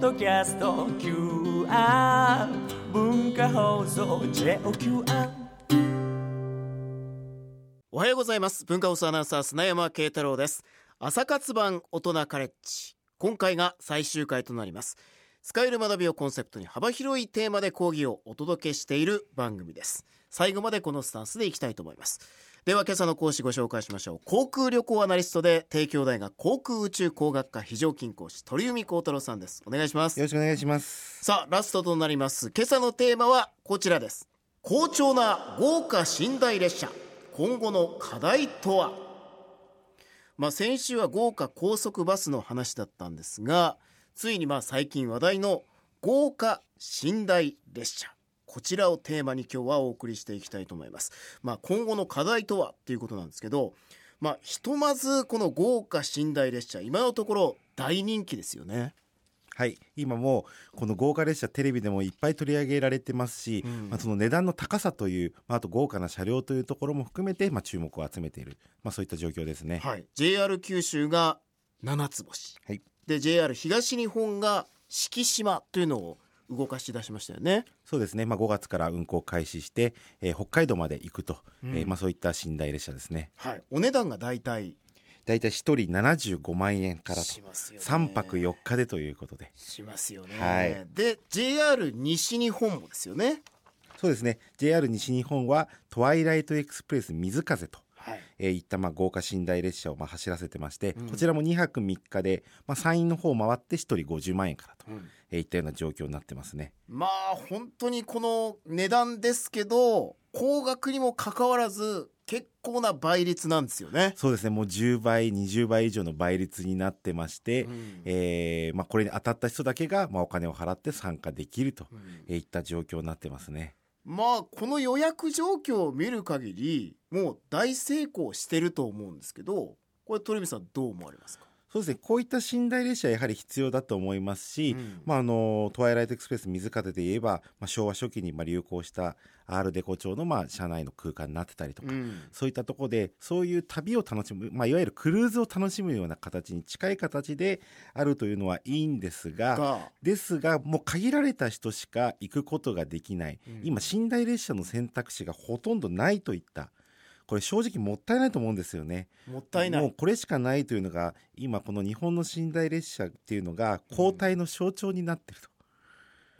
ドキャスト QR 文化放送 JOQR おはようございます。文化放送アナウンサー砂山慶太郎です。朝活版大人カレッジ。今回が最終回となります。使える学びをコンセプトに幅広いテーマで講義をお届けしている番組です。最後までこのスタンスでいきたいと思います。では今朝の講師ご紹介しましょう。航空旅行アナリストで帝京大学航空宇宙工学科非常勤講師鳥海幸太郎さんです。お願いします。よろしくお願いします。さあラストとなります。今朝のテーマはこちらです。好調な豪華寝台列車。今後の課題とは？まあ先週は豪華高速バスの話だったんですがついにまあ最近話題の豪華寝台列車こちらをテーマに今日はお送りしていきたいと思います。まあ今後の課題とはっていうことなんですけどまあひとまずこの豪華寝台列車今のところ大人気ですよね。はい、今もこの豪華列車テレビでもいっぱい取り上げられてますし、うん。まあ、その値段の高さという、まあ、あと豪華な車両というところも含めて、まあ、注目を集めている、まあ、そういった状況ですね。はい、JR 九州が七つ星、はい。で JR 東日本が四季島というのを動かし出しましたよね。そうですね、まあ、5月から運行開始して、えー北海道まで行くと、うんえーまあ、そういった寝台列車ですね。はい、お値段がだいたいだいたい1人75万円からとしますよね。3泊4日でということでしますよね。はいで JR 西日本もですよね。そうですね JR 西日本はトワイライトエクスプレス水風とはい。えーいったまあ豪華寝台列車をまあ走らせてまして、うんこちらも2泊3日で、まあ、山陰の方を回って1人50万円からと、うんえーいったような状況になってますね。まあ本当にこの値段ですけど高額にもかかわらず結構な倍率なんですよね。そうですねもう10倍20倍以上の倍率になってまして、うんえーまあ、これに当たった人だけが、まあ、お金を払って参加できるとうんえーいった状況になってますね。まあこの予約状況を見る限りもう大成功してると思うんですけどこれ鳥海さんどう思われますか、そうですね。こういった寝台列車はやはり必要だと思いますし、うん。まあ、あのトワイライトエクスプレス水風で言えば、まあ、昭和初期にまあ流行したアールデコ調のまあ車内の空間になってたりとか、うん。そういったところでそういう旅を楽しむ、まあ、いわゆるクルーズを楽しむような形に近い形であるというのはいいんですがが、ですがもう限られた人しか行くことができない、うん。今寝台列車の選択肢がほとんどないといったこれ正直もったいないと思うんですよね。もったいない。もうこれしかないというのが今この日本の寝台列車っていうのが交代の象徴になってると。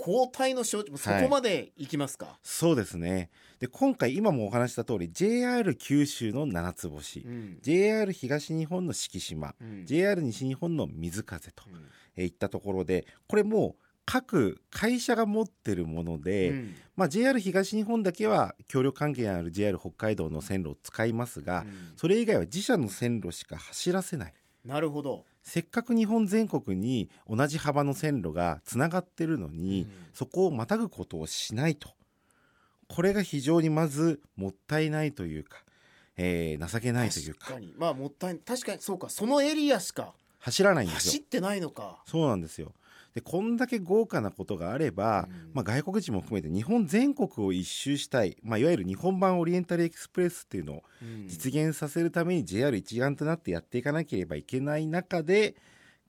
交代の象徴そこまで行きますか、そうですね。で今回今もお話しした通り JR 九州の七つ星、うん。JR 東日本の四季島、うん。JR 西日本の水風とうん。えーいったところでこれもう各会社が持ってるもので、うん。まあ、JR 東日本だけは協力関係のある JR 北海道の線路を使いますが、うん。それ以外は自社の線路しか走らせない。なるほど、せっかく日本全国に同じ幅の線路がつながってるのに、うん。そこをまたぐことをしないと。これが非常にまずもったいないというか、えー情けないというか。確かに。まあもったい。確かにそうか。そのエリアしか走らないんですよ。走ってないのか。そうなんですよでこんだけ豪華なことがあれば、うん。まあ、外国人も含めて日本全国を一周したい、まあ、いわゆる日本版オリエンタルエクスプレスっていうのをうん。実現させるために JR 一丸となってやっていかなければいけない中で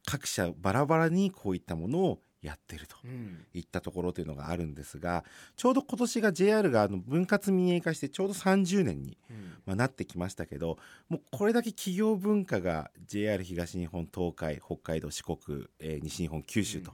各社バラバラにこういったものをやってるとうん。いったところというのがあるんですがちょうど今年が JR があの分割民営化してちょうど30年に、うん。まあ、なってきましたけどもうこれだけ企業文化が JR 東日本東海北海道四国、えー西日本九州と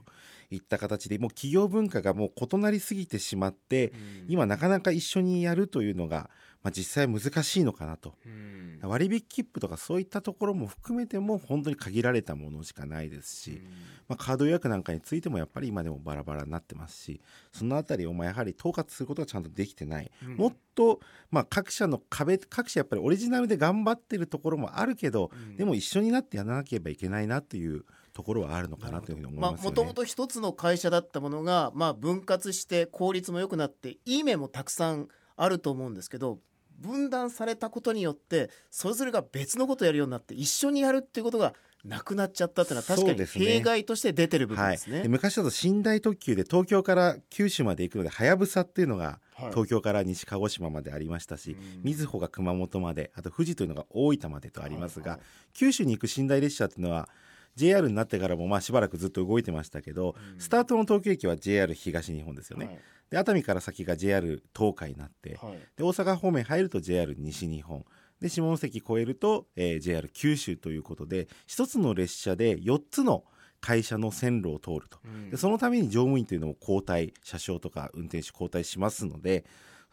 いった形で、もう企業文化がもう異なりすぎてしまって、うん。今なかなか一緒にやるというのが、まあ、実際難しいのかなと。うん。割引切符とかそういったところも含めても本当に限られたものしかないですし、まあ、カード予約なんかについてもやっぱり今でもバラバラになってますしそのあたりをまあやはり統括することがちゃんとできてない、うん。もっとまあ各社の壁各社やっぱりオリジナルで頑張ってるところもあるけど、うん。でも一緒になってやらなければいけないなというところはあるのかなというふうに思いますよね。もともと一つの会社だったものが、まあ、分割して効率も良くなっていい面もたくさんあると思うんですけど分断されたことによってそれぞれが別のことをやるようになって一緒にやるっていうことがなくなっちゃったっていうのは確かに弊害として出てる部分はいですね。で昔だと寝台特急で東京から九州まで行くのではやぶさっていうのがはい。東京から西鹿児島までありましたし、うん。瑞穂が熊本まであと富士というのが大分までとありますが、はいはい。九州に行く寝台列車っていうのは JR になってからもまあしばらくずっと動いてましたけど、スタートの東京駅は JR 東日本ですよね、はい。で熱海から先が JR 東海になって、はい。で大阪方面入ると JR 西日本。で下関越えると、えー JR 九州ということで一つの列車で4つの会社の線路を通ると、うん。でそのために乗務員というのも交代車掌とか運転手交代しますので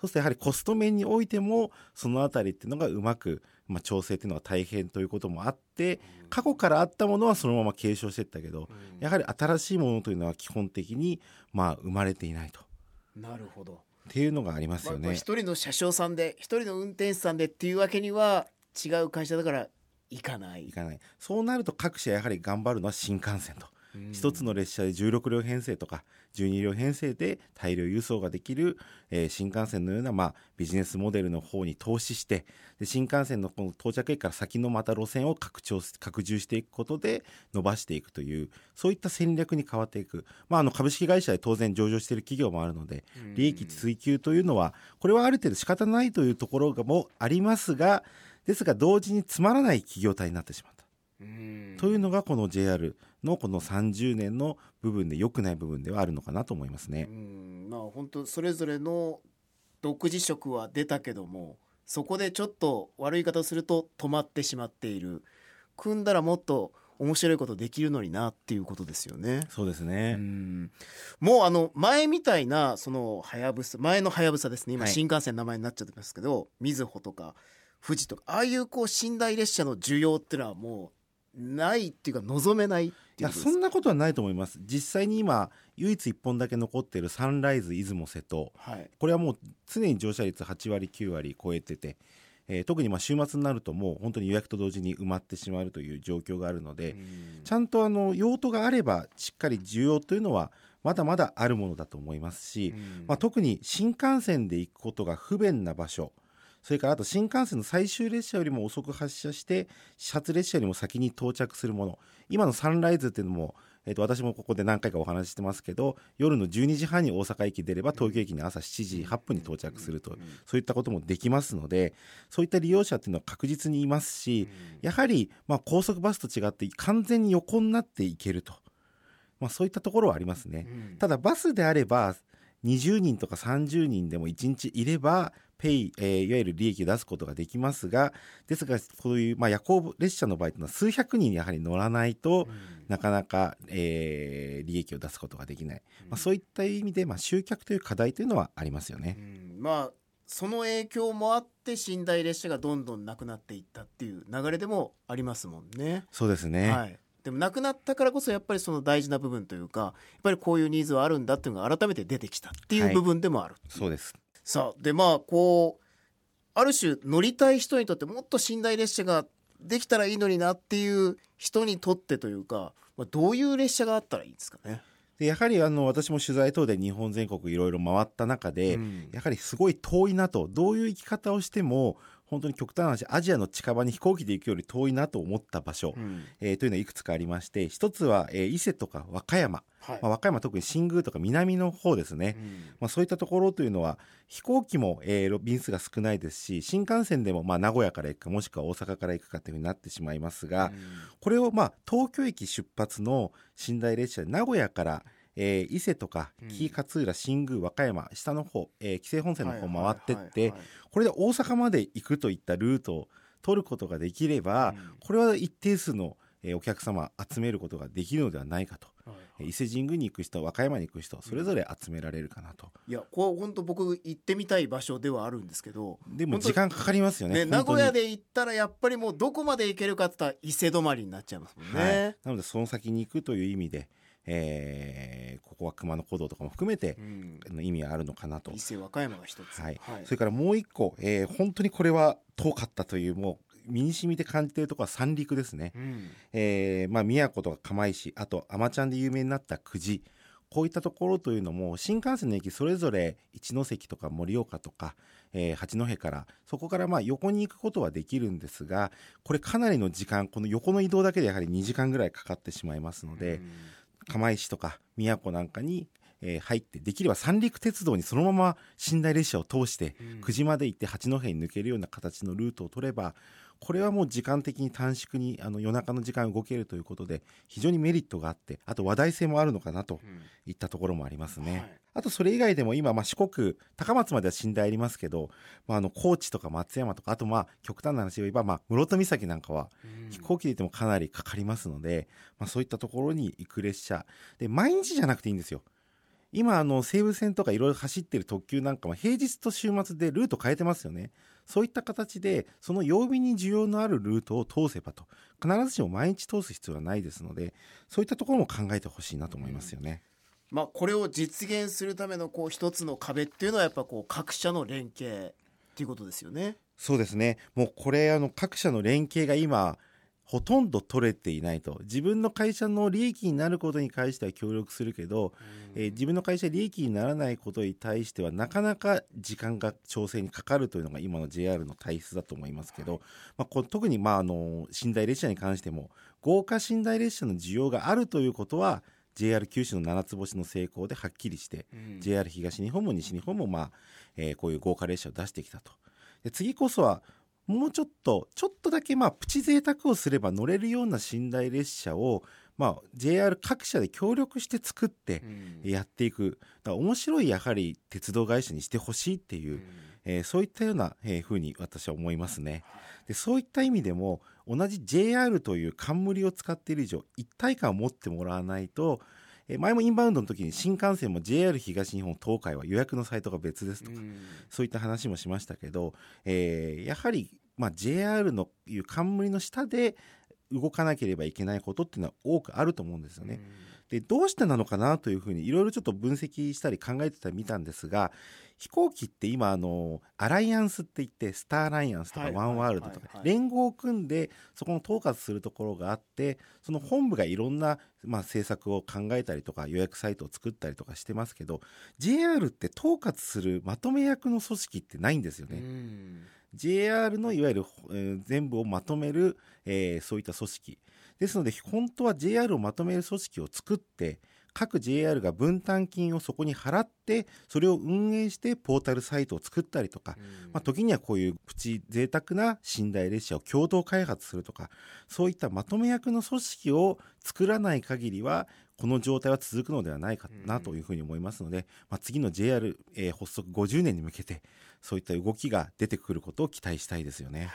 そうするとやはりコスト面においてもそのあたりっていうのがうまく、まあ、調整っていうのが大変ということもあって過去からあったものはそのまま継承していったけど、やはり新しいものというのは基本的にまあ生まれていないと。なるほど。っていうのがありますよね。まあ一人の車掌さんで一人の運転手さんでっていうわけには違う会社だから行かない。いかない。そうなると各社やはり頑張るのは新幹線とうん一つの列車で16両編成とか12両編成で大量輸送ができる、えー新幹線のような、まあ、ビジネスモデルの方に投資してで新幹線のこの到着駅から先のまた路線を拡張し拡充していくことで伸ばしていくというそういった戦略に変わっていく、まあ、あの株式会社で当然上場している企業もあるので利益追求というのはこれはある程度仕方ないというところがもありますがですが同時につまらない企業体になってしま。うんというのがこの JR のこの30年の部分で良くない部分ではあるのかなと思いますねう。んまあ本当それぞれの独自色は出たけどもそこでちょっと悪い言い方をすると止まってしまっている組んだらもっと面白いことできるのになっていうことですよね。そうですうね。んもうあの前みたいなそのはやぶさ前のはやぶさですね今はい新幹線の名前になっちゃってますけど、みずほとか富士とかああいうこう寝台列車の需要っていうのはもうないっていうか望めないいやそんなことはないと思います。実際に今唯一1本だけ残っているサンライズ出雲瀬戸。はい。これはもう常に乗車率8割9割超えてて、えー特にまあ週末になるともう本当に予約と同時に埋まってしまうという状況があるので、ちゃんとあの用途があればしっかり需要というのはまだまだあるものだと思いますし、うん。まあ、特に新幹線で行くことが不便な場所それからあと新幹線の最終列車よりも遅く発車して始発列車よりも先に到着するもの。今のサンライズっていうのも、えー、と私もここで何回かお話ししてますけど夜の12時半に大阪駅出れば東京駅に朝7時8分に到着すると、そういったこともできますのでそういった利用者っていうのは確実にいますし、やはりまあ高速バスと違って完全に横になっていけると、まあ、そういったところはありますね。うん。ただバスであれば20人とか30人でも1日いればペイ、えーいわゆる利益を出すことができますがですがこういう、まあ、夜行列車の場合というのは数百人やはり乗らないと、なかなか、えー利益を出すことができない、まあ、そういった意味で、まあ、集客という課題というのはありますよね。うん。まあその影響もあって寝台列車がどんどんなくなっていったっていう流れでもありますもんね。そうですね、はい、でもなくなったからこそやっぱりその大事な部分というかやっぱりこういうニーズはあるんだっていうのが改めて出てきたっていう部分でもある。そうですさあでまあこうある種乗りたい人にとってもっと寝台列車ができたらいいのになっていう人にとってというか、まあ、どういう列車があったらいいんですかね？でやはりあの私も取材等で日本全国いろいろ回った中で、うんやはりすごい遠いなとどういう生き方をしても本当に極端な話アジアの近場に飛行機で行くより遠いなと思った場所、うん。えーというのはいくつかありまして一つは、えー伊勢とか和歌山、はい。まあ、和歌山は特に新宮とか南の方ですね、うん。まあ、そういったところというのは飛行機も、えー便数が少ないですし新幹線でも、まあ、名古屋から行くかもしくは大阪から行くかというふうになってしまいますが、これを、まあ、東京駅出発の寝台列車で名古屋から、えー伊勢とかうん。紀伊勝浦新宮和歌山下の方、えー紀勢本線の方回ってって、これで大阪まで行くといったルートを取ることができれば、うん。これは一定数の、えーお客様集めることができるのではないかと、伊勢神宮に行く人和歌山に行く人それぞれ集められるかなと、いやこう本当僕行ってみたい場所ではあるんですけどでも時間かかりますよねね、名古屋で行ったらやっぱりもうどこまで行けるかって言ったら伊勢止まりになっちゃいますもんね。はい、なのでその先に行くという意味で、えーここは熊野古道とかも含めてう、ん。意味があるのかなと。伊勢和歌山が一つ、はい。それからもう一個、えー本当にこれは遠かったというもう身に染みて感じているところは三陸ですね、うん。えーまあ、宮古とか釜石あと海士ちゃんで有名になった久慈。こういったところというのも新幹線の駅それぞれ一ノ関とか盛岡とか、えー八戸からそこからまあ横に行くことはできるんですがこれかなりの時間この横の移動だけでやはり2時間ぐらいかかってしまいますので、釜石とか宮古なんかに、えー入ってできれば三陸鉄道にそのまま寝台列車を通してうん。久慈まで行って八戸に抜けるような形のルートを取ればこれはもう時間的に短縮にあの夜中の時間動けるということで非常にメリットがあってあと話題性もあるのかなといったところもありますね。はい。あとそれ以外でも今、まあ、四国、高松までは寝台ありますけど、まあ、あの高知とか松山とか、あとまあ極端な話を言えば、まあ、室戸岬なんかは飛行機で行ってもかなりかかりますので、まあ、そういったところに行く列車。で毎日じゃなくていいんですよ。今あの西武線とかいろいろ走ってる特急なんかも平日と週末でルート変えてますよねそういった形でその曜日に需要のあるルートを通せばと必ずしも毎日通す必要はないですのでそういったところも考えてほしいなと思いますよね、まあ、これを実現するためのこう一つの壁っていうのはやっぱこう各社の連携っていうことですよね。そうですね。もうこれ、あの、各社の連携が今、ほとんど取れていないと。自分の会社の利益になることに関しては協力するけど、えー自分の会社利益にならないことに対しては、なかなか時間が調整にかかるというのが今の JR の体質だと思いますけど、まあ、こ特に、まあ、あの、寝台列車に関しても、豪華寝台列車の需要があるということは、JR 九州の七つ星の成功ではっきりして、JR 東日本も西日本も、まあえーこういう豪華列車を出してきたと。で次こそはもうちょっとちょっとだけまあプチ贅沢をすれば乗れるような寝台列車を、まあ、JR 各社で協力して作ってやっていく。だから面白いやはり鉄道会社にしてほしいっていう、えーそういったような、えーふうに私は思いますね。でそういった意味でも同じ JR という冠を使っている以上一体感を持ってもらわないと、えー前もインバウンドの時に新幹線も JR 東日本東海は予約のサイトが別ですとか、そういった話もしましたけど、えーやはり、まあ、JR のいう冠の下で動かなければいけないことっていうのは多くあると思うんですよね。でどうしてなのかなというふうにいろいろちょっと分析したり考えてたり見たんですが飛行機って今あのアライアンスって言ってスターアライアンスとかはいワンワールドとか連合を組んでそこの統括するところがあってその本部がいろんな、まあ、政策を考えたりとか予約サイトを作ったりとかしてますけど JR って統括するまとめ役の組織ってないんですよね。JR のいわゆる、えー全部をまとめる、えーそういった組織。ですので本当は JR をまとめる組織を作って各 JR が分担金をそこに払ってそれを運営してポータルサイトを作ったりとか、まあ、時にはこういうプチ贅沢な寝台列車を共同開発するとかそういったまとめ役の組織を作らない限りはこの状態は続くのではないかなというふうに思いますので、まあ、次の JR、えー発足50年に向けてそういった動きが出てくることを期待したいですよね。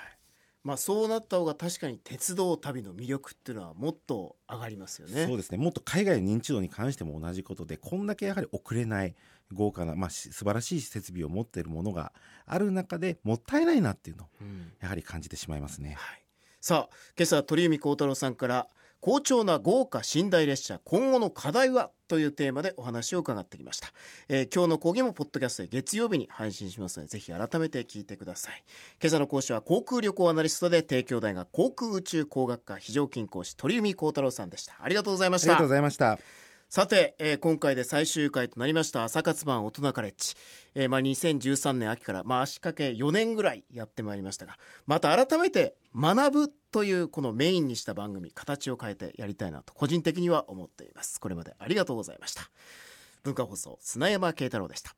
まあそうなった方が確かに鉄道旅の魅力っていうのはもっと上がりますよね。そうですねもっと海外の認知度に関しても同じことでこんだけやはり遅れない豪華な、まあ、し素晴らしい設備を持っているものがある中でもったいないなっていうのをうんやはり感じてしまいますね。はい、さあ今朝鳥海高太郎さんから好調な豪華寝台列車今後の課題は？というテーマでお話を伺ってきました、えー今日の講義もポッドキャストで月曜日に配信しますのでぜひ改めて聞いてください。今朝の講師は航空旅行アナリストで帝京大学航空宇宙工学科非常勤講師鳥海幸太郎さんでした。ありがとうございました。ありがとうございました。さて、えー今回で最終回となりました朝活版大人カレッジ、えーまあ、2013年秋から、まあ、足掛け4年ぐらいやってまいりましたがまた改めて学ぶというこのメインにした番組形を変えてやりたいなと個人的には思っています。これまでありがとうございました。文化放送砂山慶太郎でした。